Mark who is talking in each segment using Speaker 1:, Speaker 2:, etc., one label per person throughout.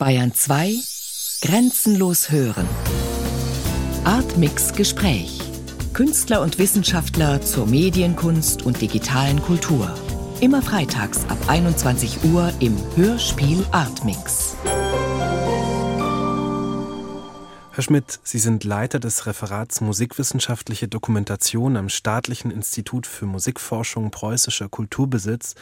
Speaker 1: Bayern 2 Grenzenlos hören. Artmix Gespräch. Künstler und Wissenschaftler zur Medienkunst und digitalen Kultur. Immer freitags ab 21 Uhr im Hörspiel Artmix.
Speaker 2: Herr Schmidt, Sie sind Leiter des Referats Musikwissenschaftliche Dokumentation am Staatlichen Institut für Musikforschung Preußischer Kulturbesitz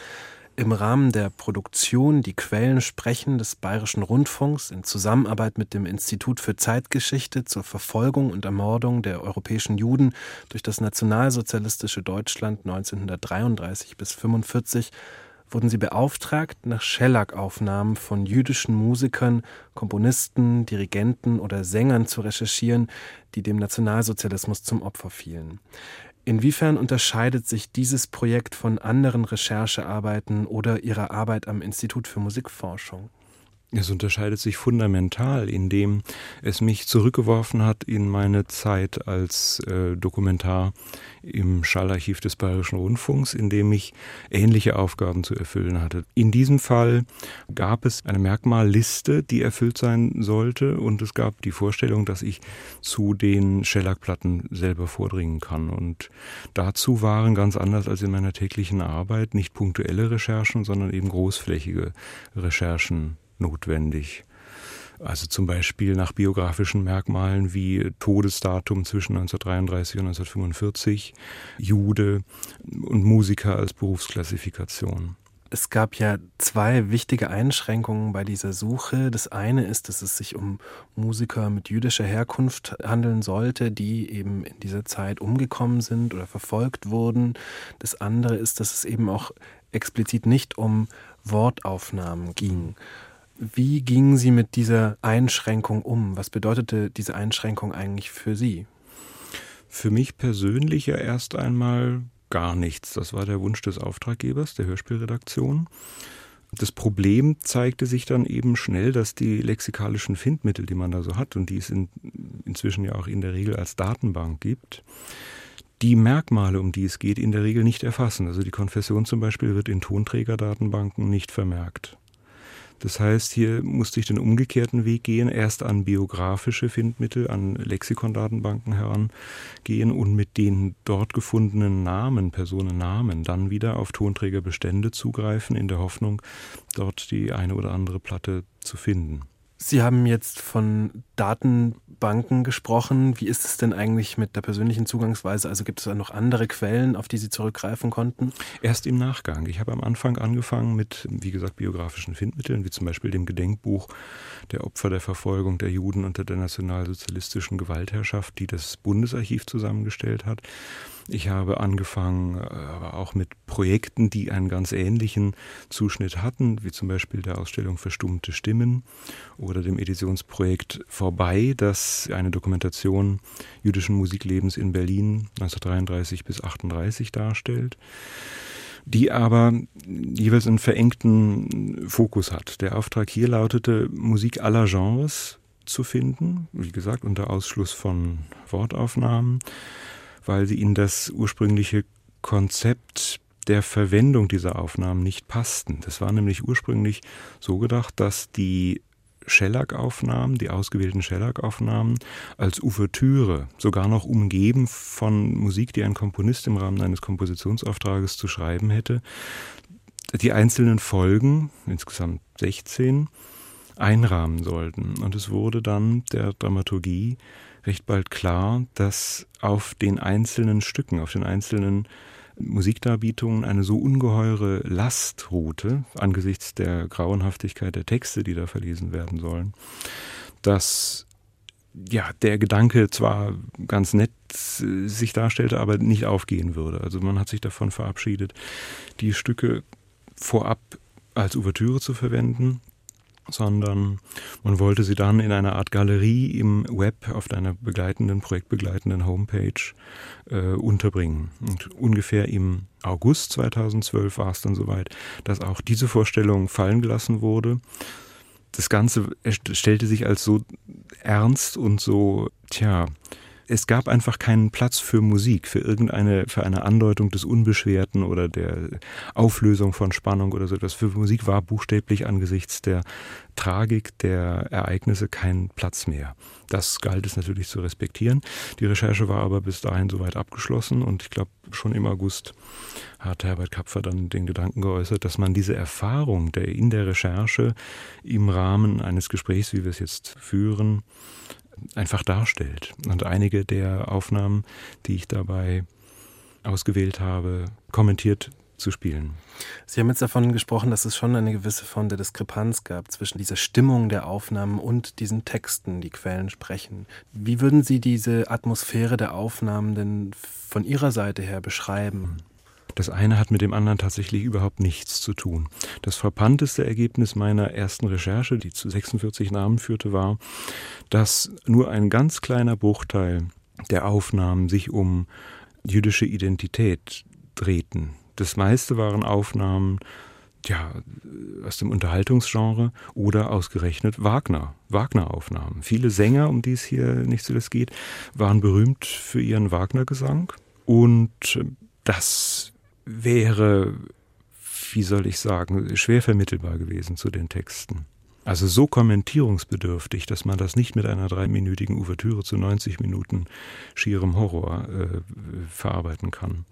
Speaker 2: im Rahmen der Produktion Die Quellen sprechen des Bayerischen Rundfunks in Zusammenarbeit mit dem Institut für Zeitgeschichte zur Verfolgung und Ermordung der europäischen Juden durch das nationalsozialistische Deutschland 1933 bis 1945 wurden sie beauftragt, nach Schellack-Aufnahmen von jüdischen Musikern, Komponisten, Dirigenten oder Sängern zu recherchieren, die dem Nationalsozialismus zum Opfer fielen. Inwiefern unterscheidet sich dieses Projekt von anderen Recherchearbeiten oder Ihrer Arbeit am Institut für Musikforschung?
Speaker 3: Es unterscheidet sich fundamental, indem es mich zurückgeworfen hat in meine Zeit als äh, Dokumentar im Schallarchiv des Bayerischen Rundfunks, in dem ich ähnliche Aufgaben zu erfüllen hatte. In diesem Fall gab es eine Merkmalliste, die erfüllt sein sollte, und es gab die Vorstellung, dass ich zu den Schellackplatten selber vordringen kann. Und dazu waren ganz anders als in meiner täglichen Arbeit nicht punktuelle Recherchen, sondern eben großflächige Recherchen notwendig. Also zum Beispiel nach biografischen Merkmalen wie Todesdatum zwischen 1933 und 1945, Jude und Musiker als Berufsklassifikation.
Speaker 2: Es gab ja zwei wichtige Einschränkungen bei dieser Suche. Das eine ist, dass es sich um Musiker mit jüdischer Herkunft handeln sollte, die eben in dieser Zeit umgekommen sind oder verfolgt wurden. Das andere ist, dass es eben auch explizit nicht um Wortaufnahmen ging. Wie gingen Sie mit dieser Einschränkung um? Was bedeutete diese Einschränkung eigentlich für Sie?
Speaker 3: Für mich persönlich ja erst einmal gar nichts. Das war der Wunsch des Auftraggebers, der Hörspielredaktion. Das Problem zeigte sich dann eben schnell, dass die lexikalischen Findmittel, die man da so hat und die es in, inzwischen ja auch in der Regel als Datenbank gibt, die Merkmale, um die es geht, in der Regel nicht erfassen. Also die Konfession zum Beispiel wird in Tonträgerdatenbanken nicht vermerkt. Das heißt, hier musste ich den umgekehrten Weg gehen, erst an biografische Findmittel, an Lexikondatenbanken herangehen und mit den dort gefundenen Namen, Personennamen, dann wieder auf Tonträgerbestände zugreifen, in der Hoffnung, dort die eine oder andere Platte zu finden.
Speaker 2: Sie haben jetzt von Datenbanken gesprochen. Wie ist es denn eigentlich mit der persönlichen Zugangsweise? Also gibt es da noch andere Quellen, auf die Sie zurückgreifen konnten?
Speaker 3: Erst im Nachgang. Ich habe am Anfang angefangen mit, wie gesagt, biografischen Findmitteln, wie zum Beispiel dem Gedenkbuch der Opfer der Verfolgung der Juden unter der nationalsozialistischen Gewaltherrschaft, die das Bundesarchiv zusammengestellt hat. Ich habe angefangen, äh, aber auch mit Projekten, die einen ganz ähnlichen Zuschnitt hatten, wie zum Beispiel der Ausstellung Verstummte Stimmen oder dem Editionsprojekt Vorbei, das eine Dokumentation jüdischen Musiklebens in Berlin 1933 bis 1938 darstellt die aber jeweils einen verengten Fokus hat. Der Auftrag hier lautete, Musik aller Genres zu finden, wie gesagt, unter Ausschluss von Wortaufnahmen weil sie in das ursprüngliche Konzept der Verwendung dieser Aufnahmen nicht passten. Das war nämlich ursprünglich so gedacht, dass die Schellack-Aufnahmen, die ausgewählten Schellack-Aufnahmen als Ouvertüre, sogar noch umgeben von Musik, die ein Komponist im Rahmen eines Kompositionsauftrages zu schreiben hätte, die einzelnen Folgen, insgesamt 16, einrahmen sollten. Und es wurde dann der Dramaturgie recht bald klar, dass auf den einzelnen Stücken, auf den einzelnen Musikdarbietungen eine so ungeheure Last ruhte, angesichts der Grauenhaftigkeit der Texte, die da verlesen werden sollen, dass ja, der Gedanke zwar ganz nett sich darstellte, aber nicht aufgehen würde. Also man hat sich davon verabschiedet, die Stücke vorab als Ouvertüre zu verwenden sondern man wollte sie dann in einer Art Galerie im Web auf einer begleitenden, projektbegleitenden Homepage äh, unterbringen. Und ungefähr im August 2012 war es dann soweit, dass auch diese Vorstellung fallen gelassen wurde. Das Ganze stellte sich als so ernst und so, tja, es gab einfach keinen Platz für Musik, für irgendeine, für eine Andeutung des Unbeschwerten oder der Auflösung von Spannung oder so etwas. Für Musik war buchstäblich angesichts der Tragik der Ereignisse kein Platz mehr. Das galt es natürlich zu respektieren. Die Recherche war aber bis dahin soweit abgeschlossen und ich glaube, schon im August hat Herbert Kapfer dann den Gedanken geäußert, dass man diese Erfahrung der in der Recherche im Rahmen eines Gesprächs, wie wir es jetzt führen, einfach darstellt. Und einige der Aufnahmen, die ich dabei ausgewählt habe, kommentiert zu spielen.
Speaker 2: Sie haben jetzt davon gesprochen, dass es schon eine gewisse Form der Diskrepanz gab zwischen dieser Stimmung der Aufnahmen und diesen Texten, die Quellen sprechen. Wie würden Sie diese Atmosphäre der Aufnahmen denn von Ihrer Seite her beschreiben?
Speaker 3: Das eine hat mit dem anderen tatsächlich überhaupt nichts zu tun. Das frappanteste Ergebnis meiner ersten Recherche, die zu 46 Namen führte, war, dass nur ein ganz kleiner Bruchteil der Aufnahmen sich um jüdische Identität drehten. Das meiste waren Aufnahmen ja, aus dem Unterhaltungsgenre oder ausgerechnet Wagner, Wagner-Aufnahmen. Viele Sänger, um die es hier nicht zuletzt geht, waren berühmt für ihren Wagner-Gesang und das wäre, wie soll ich sagen, schwer vermittelbar gewesen zu den Texten. Also so kommentierungsbedürftig, dass man das nicht mit einer dreiminütigen Ouvertüre zu 90 Minuten schierem Horror äh, verarbeiten kann.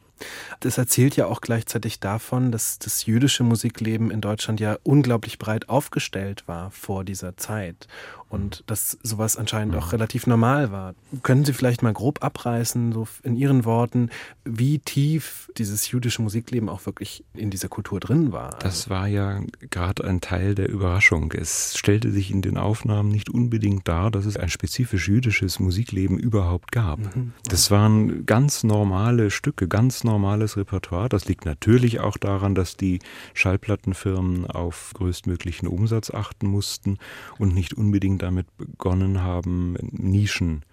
Speaker 2: Das erzählt ja auch gleichzeitig davon, dass das jüdische Musikleben in Deutschland ja unglaublich breit aufgestellt war vor dieser Zeit und dass sowas anscheinend auch relativ normal war. Können Sie vielleicht mal grob abreißen, so in Ihren Worten, wie tief dieses jüdische Musikleben auch wirklich in dieser Kultur drin war?
Speaker 3: Das war ja gerade ein Teil der Überraschung. Es stellte sich in den Aufnahmen nicht unbedingt dar, dass es ein spezifisch jüdisches Musikleben überhaupt gab. Mhm. Das waren ganz normale Stücke, ganz normales Repertoire. Das liegt natürlich auch daran, dass die Schallplattenfirmen auf größtmöglichen Umsatz achten mussten und nicht unbedingt damit begonnen haben, Nischen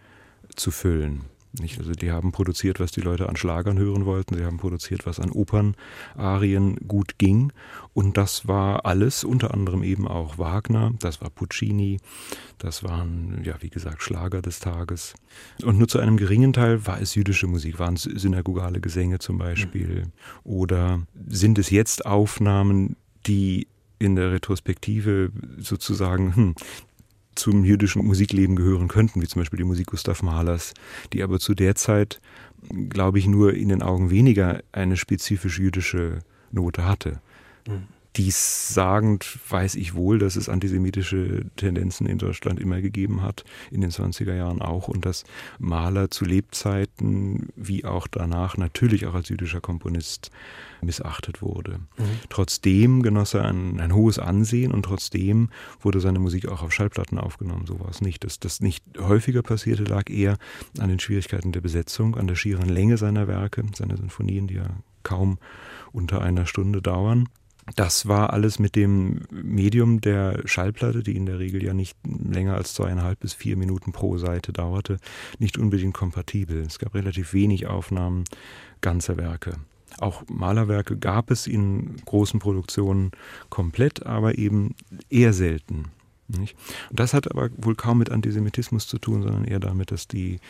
Speaker 3: zu füllen. Nicht? Also die haben produziert, was die Leute an Schlagern hören wollten, sie haben produziert, was an Opernarien gut ging. Und das war alles, unter anderem eben auch Wagner, das war Puccini, das waren, ja, wie gesagt, Schlager des Tages. Und nur zu einem geringen Teil war es jüdische Musik, waren es synagogale Gesänge zum Beispiel. Oder sind es jetzt Aufnahmen, die in der Retrospektive sozusagen hm, zum jüdischen Musikleben gehören könnten, wie zum Beispiel die Musik Gustav Mahlers, die aber zu der Zeit, glaube ich, nur in den Augen weniger eine spezifisch jüdische Note hatte. Mhm. Dies sagend weiß ich wohl, dass es antisemitische Tendenzen in Deutschland immer gegeben hat, in den 20er Jahren auch, und dass Mahler zu Lebzeiten wie auch danach natürlich auch als jüdischer Komponist missachtet wurde. Mhm. Trotzdem genoss er ein, ein, hohes Ansehen und trotzdem wurde seine Musik auch auf Schallplatten aufgenommen. So war es nicht. Dass das nicht häufiger passierte, lag eher an den Schwierigkeiten der Besetzung, an der schieren Länge seiner Werke, seiner Sinfonien, die ja kaum unter einer Stunde dauern. Das war alles mit dem Medium der Schallplatte, die in der Regel ja nicht länger als zweieinhalb bis vier Minuten pro Seite dauerte, nicht unbedingt kompatibel. Es gab relativ wenig Aufnahmen ganzer Werke. Auch Malerwerke gab es in großen Produktionen komplett, aber eben eher selten. Nicht? Und das hat aber wohl kaum mit Antisemitismus zu tun, sondern eher damit, dass die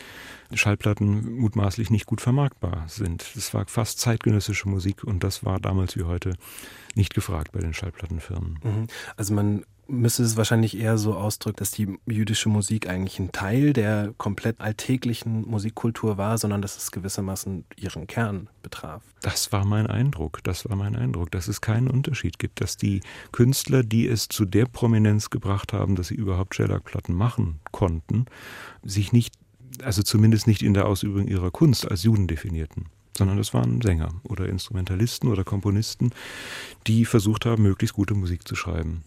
Speaker 3: Schallplatten mutmaßlich nicht gut vermarktbar sind. Es war fast zeitgenössische Musik und das war damals wie heute nicht gefragt bei den Schallplattenfirmen.
Speaker 2: Mhm. Also man müsste es wahrscheinlich eher so ausdrücken, dass die jüdische Musik eigentlich ein Teil der komplett alltäglichen Musikkultur war, sondern dass es gewissermaßen ihren Kern betraf.
Speaker 3: Das war mein Eindruck, das war mein Eindruck, dass es keinen Unterschied gibt, dass die Künstler, die es zu der Prominenz gebracht haben, dass sie überhaupt Shellac-Platten machen konnten, sich nicht, also zumindest nicht in der Ausübung ihrer Kunst als Juden definierten sondern das waren Sänger oder Instrumentalisten oder Komponisten, die versucht haben, möglichst gute Musik zu schreiben.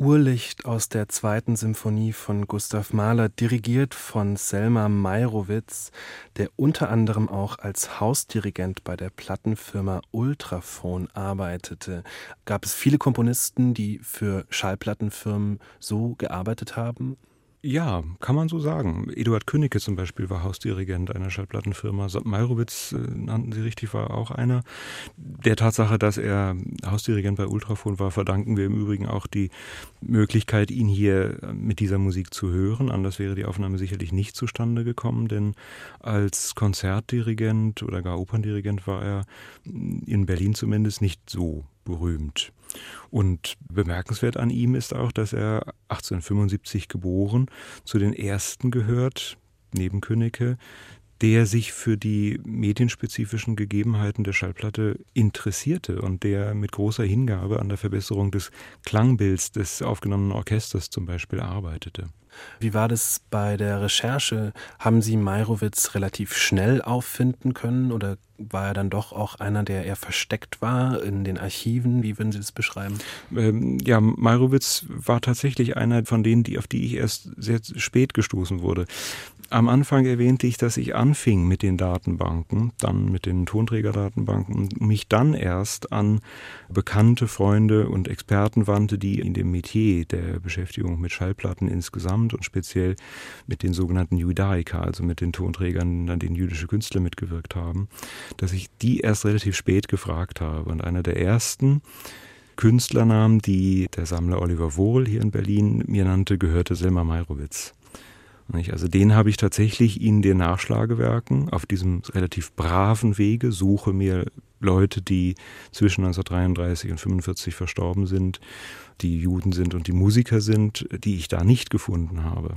Speaker 2: Urlicht aus der zweiten Symphonie von Gustav Mahler, dirigiert von Selma Meyrowitz, der unter anderem auch als Hausdirigent bei der Plattenfirma Ultrafon arbeitete. Gab es viele Komponisten, die für Schallplattenfirmen so gearbeitet haben?
Speaker 3: Ja, kann man so sagen. Eduard Königke zum Beispiel war Hausdirigent einer Schallplattenfirma. Meyrowitz, äh, nannten Sie richtig, war auch einer. Der Tatsache, dass er Hausdirigent bei Ultrafon war, verdanken wir im Übrigen auch die Möglichkeit, ihn hier mit dieser Musik zu hören. Anders wäre die Aufnahme sicherlich nicht zustande gekommen, denn als Konzertdirigent oder gar Operndirigent war er in Berlin zumindest nicht so berühmt. Und bemerkenswert an ihm ist auch, dass er 1875 geboren zu den ersten gehört, neben Königke, der sich für die medienspezifischen Gegebenheiten der Schallplatte interessierte und der mit großer Hingabe an der Verbesserung des Klangbilds des aufgenommenen Orchesters zum Beispiel arbeitete.
Speaker 2: Wie war das bei der Recherche? Haben Sie Meyrowitz relativ schnell auffinden können oder war er dann doch auch einer, der eher versteckt war in den Archiven? Wie würden Sie das beschreiben?
Speaker 3: Ähm, ja, Meyrowitz war tatsächlich einer von denen, die, auf die ich erst sehr spät gestoßen wurde. Am Anfang erwähnte ich, dass ich anfing mit den Datenbanken, dann mit den Tonträgerdatenbanken und mich dann erst an bekannte Freunde und Experten wandte, die in dem Metier der Beschäftigung mit Schallplatten insgesamt und speziell mit den sogenannten Judaica, also mit den Tonträgern, an denen jüdische Künstler mitgewirkt haben, dass ich die erst relativ spät gefragt habe. Und einer der ersten Künstlernamen, die der Sammler Oliver Wohl hier in Berlin mir nannte, gehörte Selma Meyrowitz. Also den habe ich tatsächlich in den Nachschlagewerken auf diesem relativ braven Wege, suche mir Leute, die zwischen 1933 und 1945 verstorben sind, die Juden sind und die Musiker sind, die ich da nicht gefunden habe.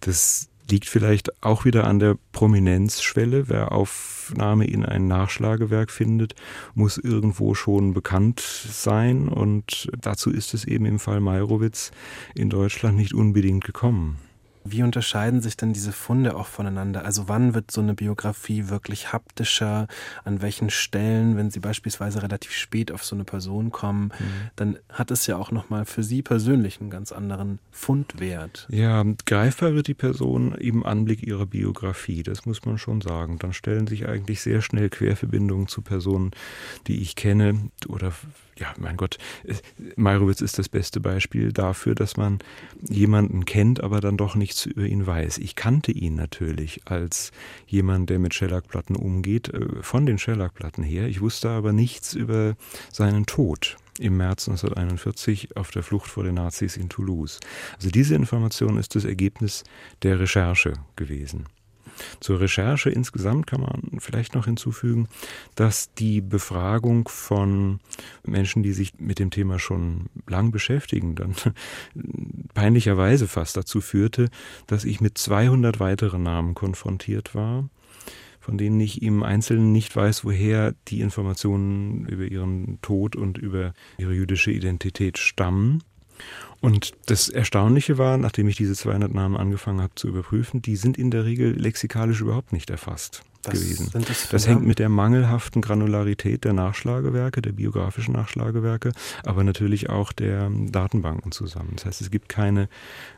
Speaker 3: Das liegt vielleicht auch wieder an der Prominenzschwelle. Wer Aufnahme in ein Nachschlagewerk findet, muss irgendwo schon bekannt sein und dazu ist es eben im Fall Meyerowitz in Deutschland nicht unbedingt gekommen.
Speaker 2: Wie unterscheiden sich denn diese Funde auch voneinander? Also wann wird so eine Biografie wirklich haptischer? An welchen Stellen, wenn Sie beispielsweise relativ spät auf so eine Person kommen, mhm. dann hat es ja auch nochmal für Sie persönlich einen ganz anderen Fundwert.
Speaker 3: Ja, greifbar wird die Person im Anblick ihrer Biografie, das muss man schon sagen. Dann stellen sich eigentlich sehr schnell Querverbindungen zu Personen, die ich kenne oder ja, mein Gott, Meyerowitz ist das beste Beispiel dafür, dass man jemanden kennt, aber dann doch nichts über ihn weiß. Ich kannte ihn natürlich als jemand, der mit Schellackplatten umgeht, äh, von den Schellackplatten her. Ich wusste aber nichts über seinen Tod im März 1941 auf der Flucht vor den Nazis in Toulouse. Also diese Information ist das Ergebnis der Recherche gewesen. Zur Recherche insgesamt kann man vielleicht noch hinzufügen, dass die Befragung von Menschen, die sich mit dem Thema schon lang beschäftigen, dann peinlicherweise fast dazu führte, dass ich mit 200 weiteren Namen konfrontiert war von denen ich im Einzelnen nicht weiß, woher die Informationen über ihren Tod und über ihre jüdische Identität stammen. Und das Erstaunliche war, nachdem ich diese 200 Namen angefangen habe zu überprüfen, die sind in der Regel lexikalisch überhaupt nicht erfasst. Was gewesen. Das, das hängt mit der mangelhaften Granularität der Nachschlagewerke, der biografischen Nachschlagewerke, aber natürlich auch der Datenbanken zusammen. Das heißt, es gibt keine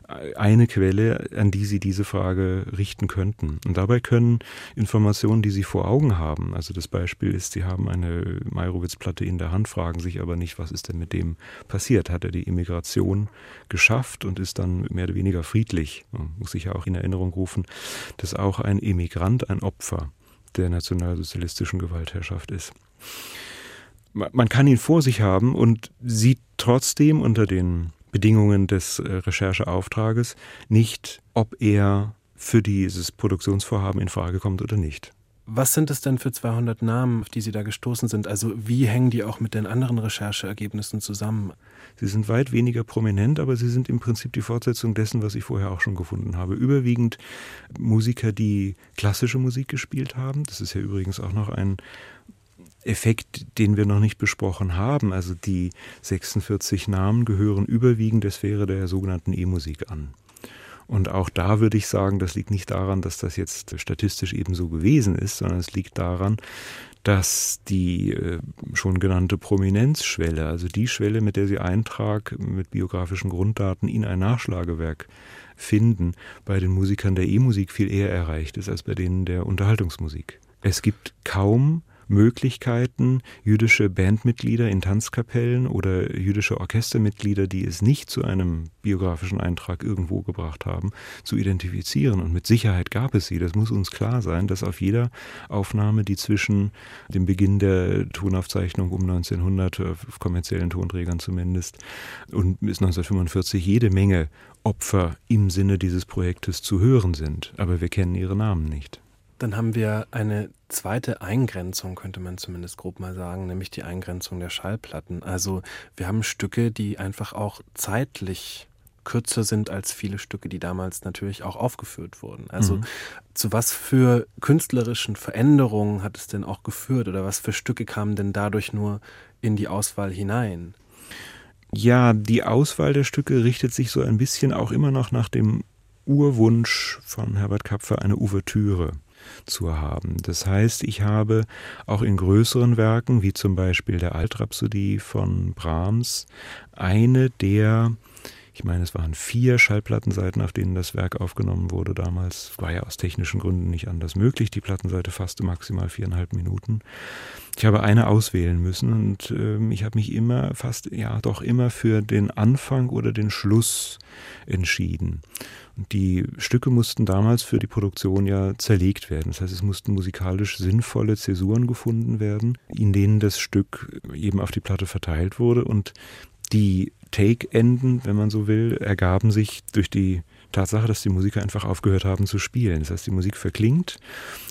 Speaker 3: eine Quelle, an die Sie diese Frage richten könnten. Und dabei können Informationen, die Sie vor Augen haben, also das Beispiel ist, Sie haben eine Meyerowitz-Platte in der Hand, fragen sich aber nicht, was ist denn mit dem passiert? Hat er die Immigration geschafft und ist dann mehr oder weniger friedlich? Man muss sich ja auch in Erinnerung rufen, dass auch ein Immigrant ein Opfer der nationalsozialistischen Gewaltherrschaft ist. Man kann ihn vor sich haben und sieht trotzdem unter den Bedingungen des äh, Rechercheauftrages nicht, ob er für dieses Produktionsvorhaben in Frage kommt oder nicht.
Speaker 2: Was sind es denn für 200 Namen, auf die Sie da gestoßen sind? Also wie hängen die auch mit den anderen Rechercheergebnissen zusammen?
Speaker 3: Sie sind weit weniger prominent, aber sie sind im Prinzip die Fortsetzung dessen, was ich vorher auch schon gefunden habe. Überwiegend Musiker, die klassische Musik gespielt haben. Das ist ja übrigens auch noch ein Effekt, den wir noch nicht besprochen haben. Also die 46 Namen gehören überwiegend der Sphäre der sogenannten E-Musik an. Und auch da würde ich sagen, das liegt nicht daran, dass das jetzt statistisch eben so gewesen ist, sondern es liegt daran, dass die äh, schon genannte Prominenzschwelle, also die Schwelle, mit der Sie Eintrag mit biografischen Grunddaten in ein Nachschlagewerk finden, bei den Musikern der E-Musik viel eher erreicht ist als bei denen der Unterhaltungsmusik. Es gibt kaum Möglichkeiten, jüdische Bandmitglieder in Tanzkapellen oder jüdische Orchestermitglieder, die es nicht zu einem biografischen Eintrag irgendwo gebracht haben, zu identifizieren. Und mit Sicherheit gab es sie. Das muss uns klar sein, dass auf jeder Aufnahme, die zwischen dem Beginn der Tonaufzeichnung um 1900, auf kommerziellen Tonträgern zumindest, und bis 1945 jede Menge Opfer im Sinne dieses Projektes zu hören sind. Aber wir kennen ihre Namen nicht.
Speaker 2: Dann haben wir eine zweite Eingrenzung, könnte man zumindest grob mal sagen, nämlich die Eingrenzung der Schallplatten. Also wir haben Stücke, die einfach auch zeitlich kürzer sind als viele Stücke, die damals natürlich auch aufgeführt wurden. Also mhm. zu was für künstlerischen Veränderungen hat es denn auch geführt oder was für Stücke kamen denn dadurch nur in die Auswahl hinein?
Speaker 3: Ja, die Auswahl der Stücke richtet sich so ein bisschen auch immer noch nach dem Urwunsch von Herbert Kapfer, eine Ouvertüre zu haben. Das heißt, ich habe auch in größeren Werken, wie zum Beispiel der Altrhapsodie von Brahms, eine der ich meine, es waren vier Schallplattenseiten, auf denen das Werk aufgenommen wurde damals. War ja aus technischen Gründen nicht anders möglich. Die Plattenseite fasste maximal viereinhalb Minuten. Ich habe eine auswählen müssen und äh, ich habe mich immer, fast, ja, doch immer für den Anfang oder den Schluss entschieden. Die Stücke mussten damals für die Produktion ja zerlegt werden. Das heißt, es mussten musikalisch sinnvolle Zäsuren gefunden werden, in denen das Stück eben auf die Platte verteilt wurde. Und die Take-Enden, wenn man so will, ergaben sich durch die Tatsache, dass die Musiker einfach aufgehört haben zu spielen. Das heißt, die Musik verklingt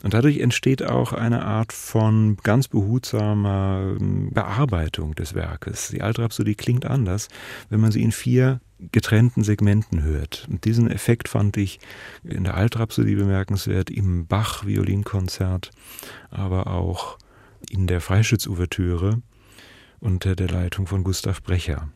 Speaker 3: und dadurch entsteht auch eine Art von ganz behutsamer ähm, Bearbeitung des Werkes. Die Altrhapsodie klingt anders, wenn man sie in vier getrennten Segmenten hört. Und diesen Effekt fand ich in der Altrhapsodie bemerkenswert, im Bach-Violinkonzert, aber auch in der Freischütz-Ouvertüre unter der Leitung von Gustav Brecher.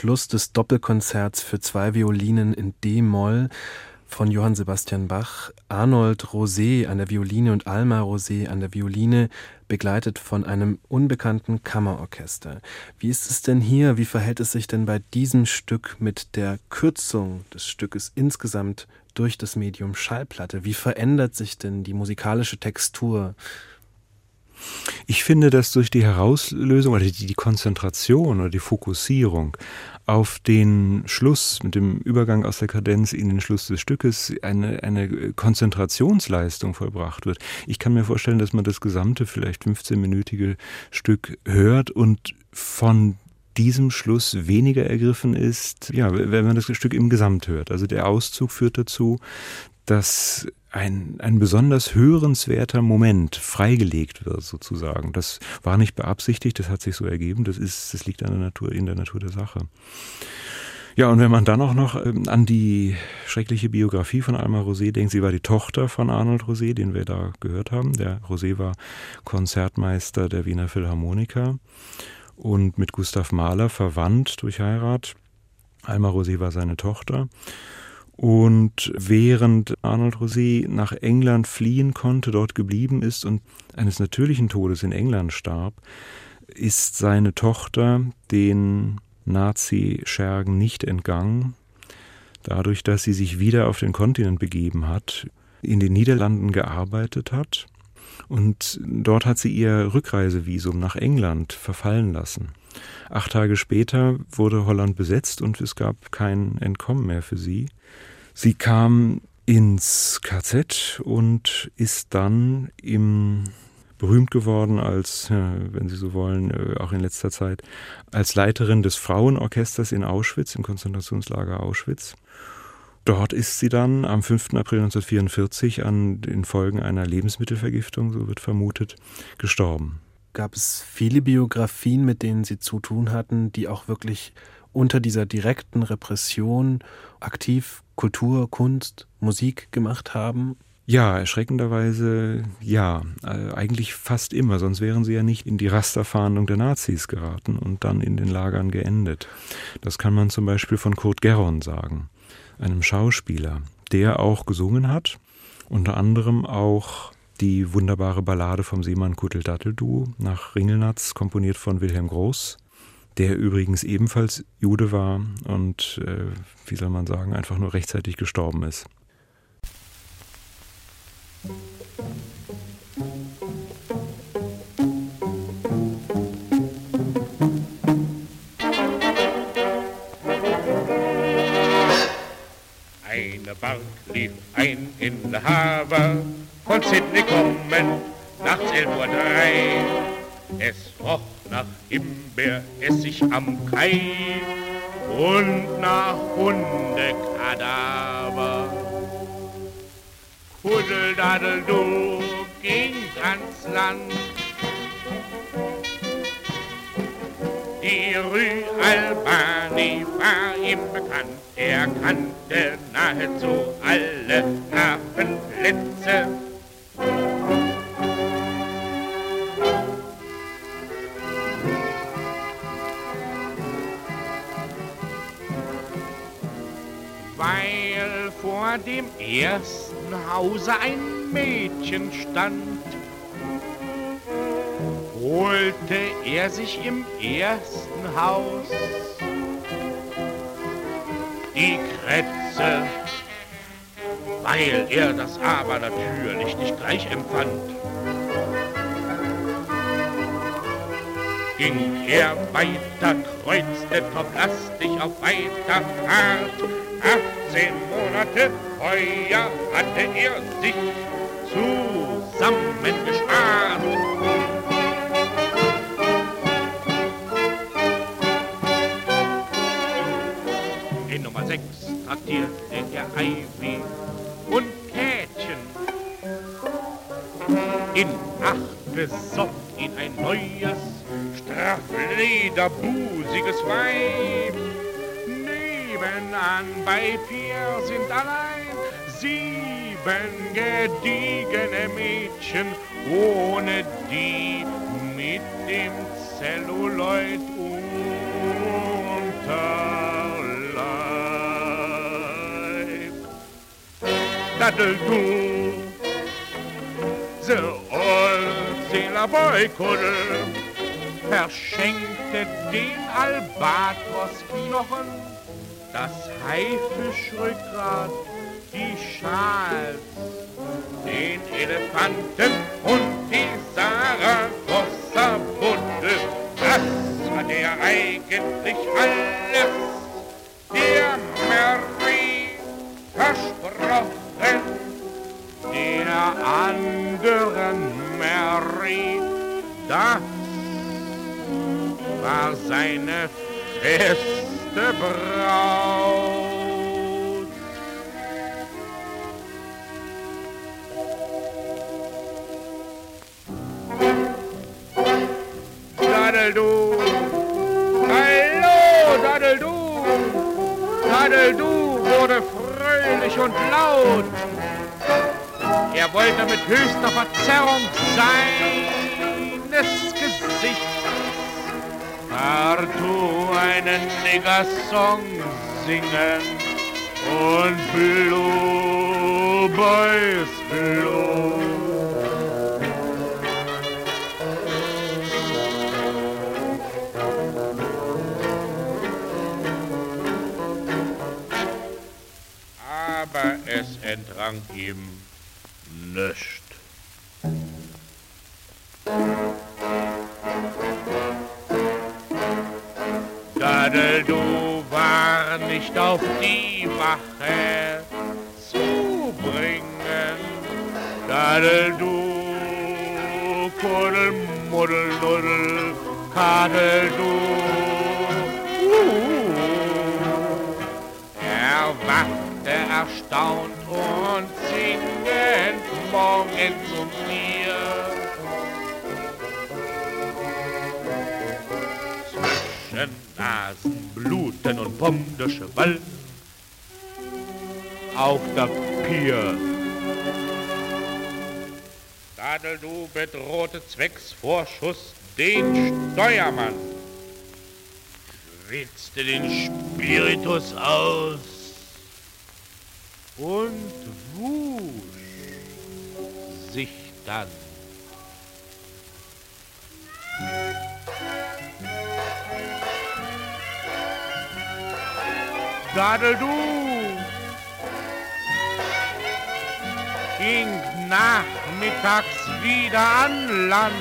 Speaker 2: Schluss des Doppelkonzerts für zwei Violinen in D-Moll von Johann Sebastian Bach, Arnold Rosé an der Violine und Alma Rosé an der Violine, begleitet von einem unbekannten Kammerorchester. Wie ist es denn hier? Wie verhält es sich denn bei diesem Stück mit der Kürzung des Stückes insgesamt durch das Medium Schallplatte? Wie verändert sich denn die musikalische Textur?
Speaker 3: Ich finde, dass durch die Herauslösung oder die, Konzentration oder die Fokussierung auf den Schluss mit dem Übergang aus der Kadenz in den Schluss des Stückes eine, eine Konzentrationsleistung vollbracht wird. Ich kann mir vorstellen, dass man das gesamte, vielleicht 15-minütige Stück hört und von diesem Schluss weniger ergriffen ist, ja, wenn man das Stück im Gesamt hört. Also der Auszug führt dazu, dass ein, ein besonders hörenswerter Moment freigelegt wird, sozusagen. Das war nicht beabsichtigt, das hat sich so ergeben, das ist, das liegt an der Natur, in der Natur der Sache. Ja, und wenn man dann auch noch ähm, an die schreckliche Biografie von Alma Rosé denkt, sie war die Tochter von Arnold Rosé, den wir da gehört haben. Der Rosé war Konzertmeister der Wiener Philharmoniker und mit Gustav Mahler verwandt durch Heirat. Alma Rosé war seine Tochter. Und während Arnold Rosé nach England fliehen konnte, dort geblieben ist und eines natürlichen Todes in England starb, ist seine Tochter den Nazi-Schergen nicht entgangen, dadurch, dass sie sich wieder auf den Kontinent begeben hat, in den Niederlanden gearbeitet hat und dort hat sie ihr Rückreisevisum nach England verfallen lassen. Acht Tage später wurde Holland besetzt und es gab kein Entkommen mehr für sie. Sie kam ins KZ und ist dann im berühmt geworden als, wenn Sie so wollen, äh, auch in letzter Zeit, als Leiterin des Frauenorchesters in Auschwitz, im Konzentrationslager Auschwitz. Dort ist sie dann am 5. April 1944 an den Folgen einer Lebensmittelvergiftung, so wird vermutet, gestorben.
Speaker 2: Gab es viele Biografien, mit denen Sie zu tun hatten, die auch wirklich unter dieser direkten Repression aktiv Kultur, Kunst, Musik gemacht haben?
Speaker 3: Ja, erschreckenderweise ja, äh, eigentlich fast immer, sonst wären sie ja nicht in die Rasterfahndung der Nazis geraten und dann in den Lagern geendet. Das kann man zum Beispiel von Kurt Geron sagen, einem Schauspieler, der auch gesungen hat, unter anderem auch die wunderbare Ballade vom Seemann Kuttel Datteldu nach Ringelnatz, komponiert von Wilhelm Groß der übrigens ebenfalls Jude war und, äh, wie soll man sagen, einfach nur rechtzeitig gestorben ist.
Speaker 4: Eine Bark lief ein in der Haber, von Sydney kommen, nachts 11.03 Uhr. Es roch nach Himbeeressig am Kai und nach Hundekadaver. Kuddeldadel, du ging ans Land. Die Rue Albani war ihm bekannt. Er kannte nahezu alle Hafenplätze. Vor dem ersten Hause ein Mädchen stand, holte er sich im ersten Haus die Krätze, weil er das aber natürlich nicht gleich empfand. Ging er weiter, kreuzte toplastig auf weiter Fahrt. 18 Monate Feuer hatte er sich zusammengespart. In Nummer 6 traktierte er Ivy und Kätchen. In 8 besoff ihn ein neues, strafflederbusiges Weib. Nebenan bei vier sind allein sieben gediegene Mädchen, ohne die mit dem Celluloid Unterleib. Daddel-du, the old Sailor Boy Kuddel verschenkte den Albatrosknochen, das Haifischrückgrat, die Schals, den Elefanten und die Saragossa-Buddel. Das hat er eigentlich alles der Mary versprochen, der anderen Mary. Das war seine feste Braut. Daddeldu, hallo, Daddeldu, Daddeldu wurde fröhlich und laut. Er wollte mit höchster Verzerrung seines Gesichts partout einen Nigger-Song singen und Blue Boys Blue. Aber es entrang ihm Dadeldu, Kuddel, Muddel, Nuddel, Kadeldu. Uh. Er wachte erstaunt und singend morgen zu mir. Zwischen Nasen, Bluten und Pomdische Wall auf der Pier. Dadeldu bedrohte zwecks Vorschuss den Steuermann, schwitzte den Spiritus aus und wusch sich dann. Dadeldu ging nachmittags wieder an Land,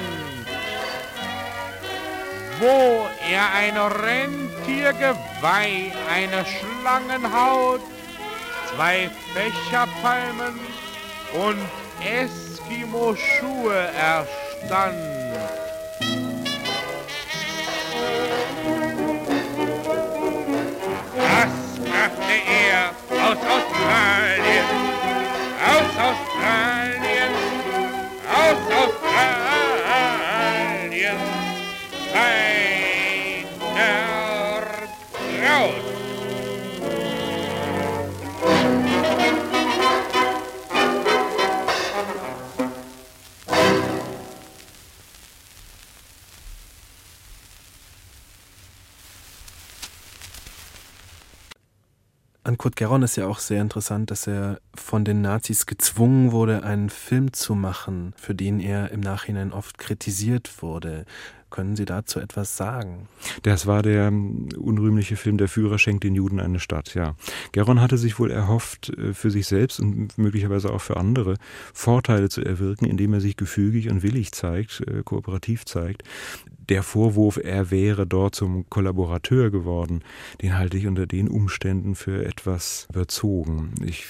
Speaker 4: wo er ein Rentiergeweih, eine Schlangenhaut, zwei Fächerpalmen und Eskimo-Schuhe erstand. Das brachte er aus Australien, aus Australien,
Speaker 2: Kurt Geron ist ja auch sehr interessant, dass er von den Nazis gezwungen wurde, einen Film zu machen, für den er im Nachhinein oft kritisiert wurde. Können Sie dazu etwas sagen?
Speaker 3: Das war der ähm, unrühmliche Film Der Führer schenkt den Juden eine Stadt, ja. Geron hatte sich wohl erhofft, äh, für sich selbst und möglicherweise auch für andere Vorteile zu erwirken, indem er sich gefügig und willig zeigt, äh, kooperativ zeigt. Der Vorwurf, er wäre dort zum Kollaborateur geworden, den halte ich unter den Umständen für etwas überzogen. Ich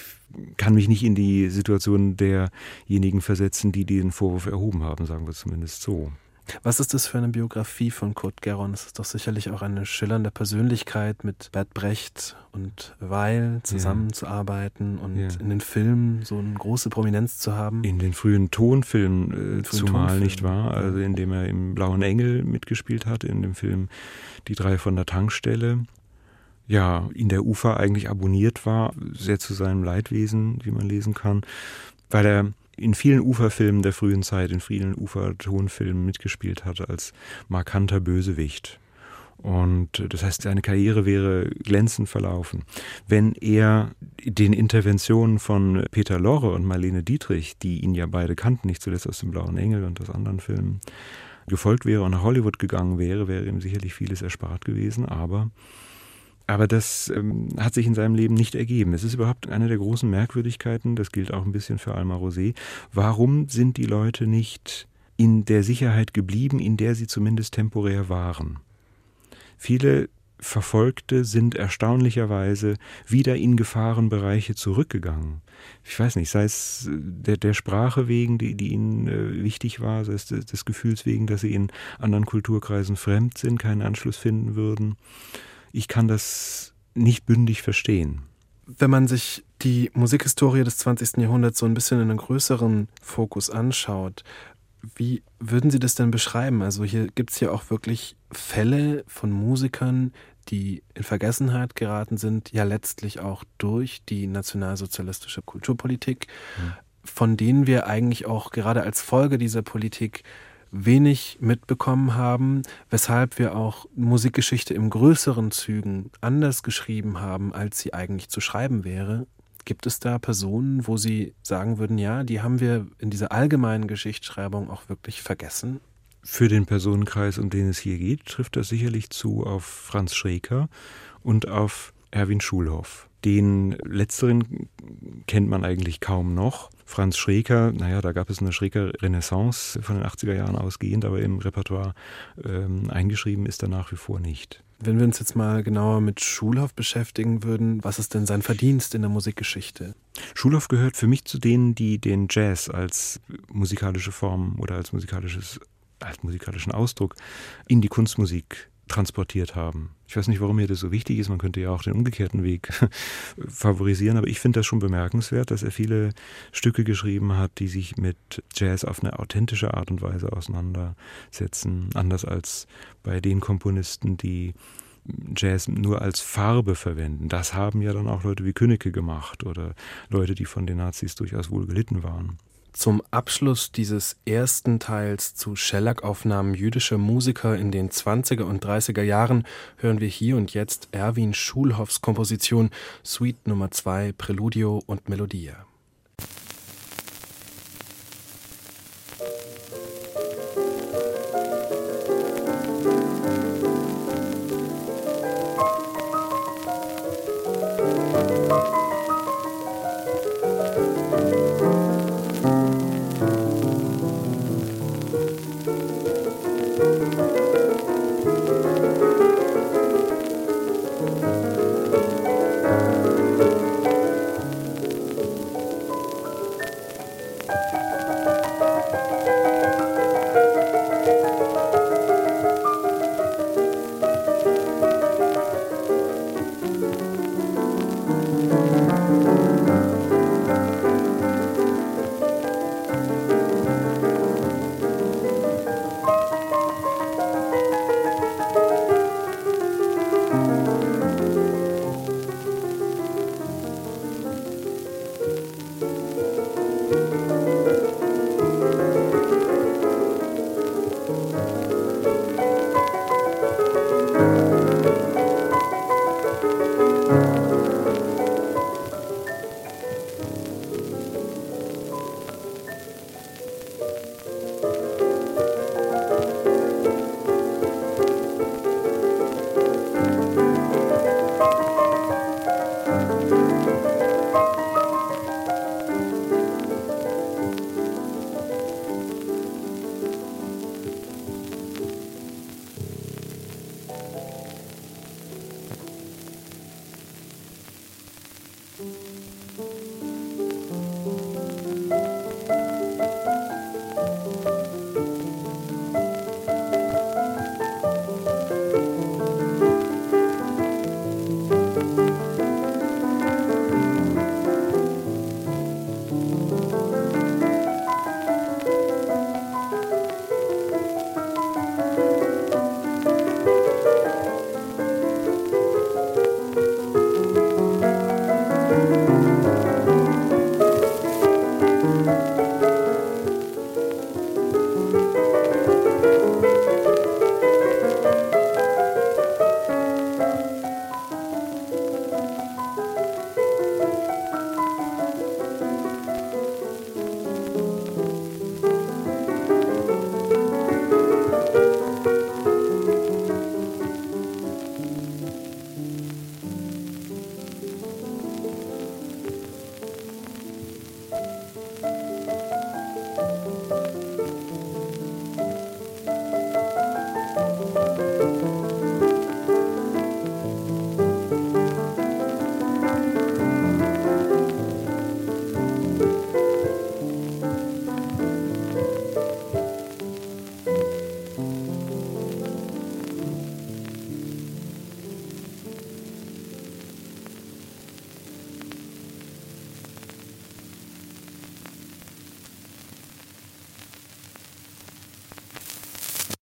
Speaker 3: kann mich nicht in die Situation derjenigen versetzen, die den Vorwurf erhoben haben, sagen wir zumindest so.
Speaker 2: Was ist das für eine Biografie von Kurt Geron? Es ist doch sicherlich auch eine schillernde Persönlichkeit, mit Bert Brecht und Weil zusammenzuarbeiten ja. und ja. in den Filmen so eine große Prominenz zu haben.
Speaker 3: In den frühen Tonfilmen äh, zumal, Tonfilm. nicht wahr? Also in dem er im Blauen Engel mitgespielt hat, in dem Film Die drei von der Tankstelle ja, in der Ufer eigentlich abonniert war, sehr zu seinem Leidwesen, wie man lesen kann, weil er in vielen Uferfilmen der frühen Zeit, in vielen Ufertonfilmen mitgespielt hatte als markanter Bösewicht. Und das heißt, seine Karriere wäre glänzend verlaufen. Wenn er den Interventionen von Peter Lorre und Marlene Dietrich, die ihn ja beide kannten, nicht zuletzt aus dem Blauen Engel und aus anderen Filmen, gefolgt wäre und nach Hollywood gegangen wäre, wäre ihm sicherlich vieles erspart gewesen. Aber aber das ähm, hat sich in seinem Leben nicht ergeben. Es ist überhaupt eine der großen Merkwürdigkeiten, das gilt auch ein bisschen für Alma Rosé. Warum sind die Leute nicht in der Sicherheit geblieben, in der sie zumindest temporär waren? Viele Verfolgte sind erstaunlicherweise wieder in Gefahrenbereiche zurückgegangen. Ich weiß nicht, sei es der, der Sprache wegen, die, die ihnen äh, wichtig war, sei es des, des Gefühls wegen, dass sie in anderen Kulturkreisen fremd sind, keinen Anschluss finden würden ich kann das nicht bündig verstehen.
Speaker 2: Wenn man sich die Musikhistorie des 20. Jahrhunderts so ein bisschen in einem größeren Fokus anschaut, wie würden Sie das denn beschreiben? Also hier gibt es ja auch wirklich Fälle von Musikern, die in Vergessenheit geraten sind, ja letztlich auch durch die nationalsozialistische Kulturpolitik, mhm. von denen wir eigentlich auch gerade als Folge dieser Politik wenig mitbekommen haben, weshalb wir auch Musikgeschichte im größeren Zügen anders geschrieben haben, als sie eigentlich zu schreiben wäre. Gibt es da Personen, wo Sie sagen würden, ja, die haben wir in dieser allgemeinen Geschichtsschreibung auch wirklich vergessen?
Speaker 3: Für den Personenkreis, um den es hier geht, trifft das sicherlich zu auf Franz Schreker und auf Erwin Schulhoff. Den letzteren kennt man eigentlich kaum noch. Franz Schreker, naja, da gab es eine Schreker Renaissance von den 80er Jahren ausgehend, aber im Repertoire ähm, eingeschrieben ist er nach wie vor nicht.
Speaker 2: Wenn wir uns jetzt mal genauer mit Schulhoff beschäftigen würden, was ist denn sein Verdienst in der Musikgeschichte?
Speaker 3: Schulhoff gehört für mich zu denen, die den Jazz als musikalische Form oder als musikalisches als musikalischen Ausdruck in die Kunstmusik transportiert haben. Ich weiß nicht, warum mir das so wichtig ist. Man könnte ja auch den umgekehrten Weg favorisieren, aber ich finde das schon bemerkenswert, dass er viele Stücke geschrieben hat, die sich mit Jazz auf eine authentische Art und Weise auseinandersetzen. Anders als bei den Komponisten, die Jazz nur als Farbe verwenden. Das haben ja dann auch Leute wie Königke gemacht oder Leute, die von den Nazis durchaus wohl gelitten waren.
Speaker 2: Zum Abschluss dieses ersten Teils zu Schellack-Aufnahmen jüdischer Musiker in den 20er und 30er Jahren hören wir hier und jetzt Erwin Schulhoffs Komposition Suite Nummer 2 Preludio und Melodia.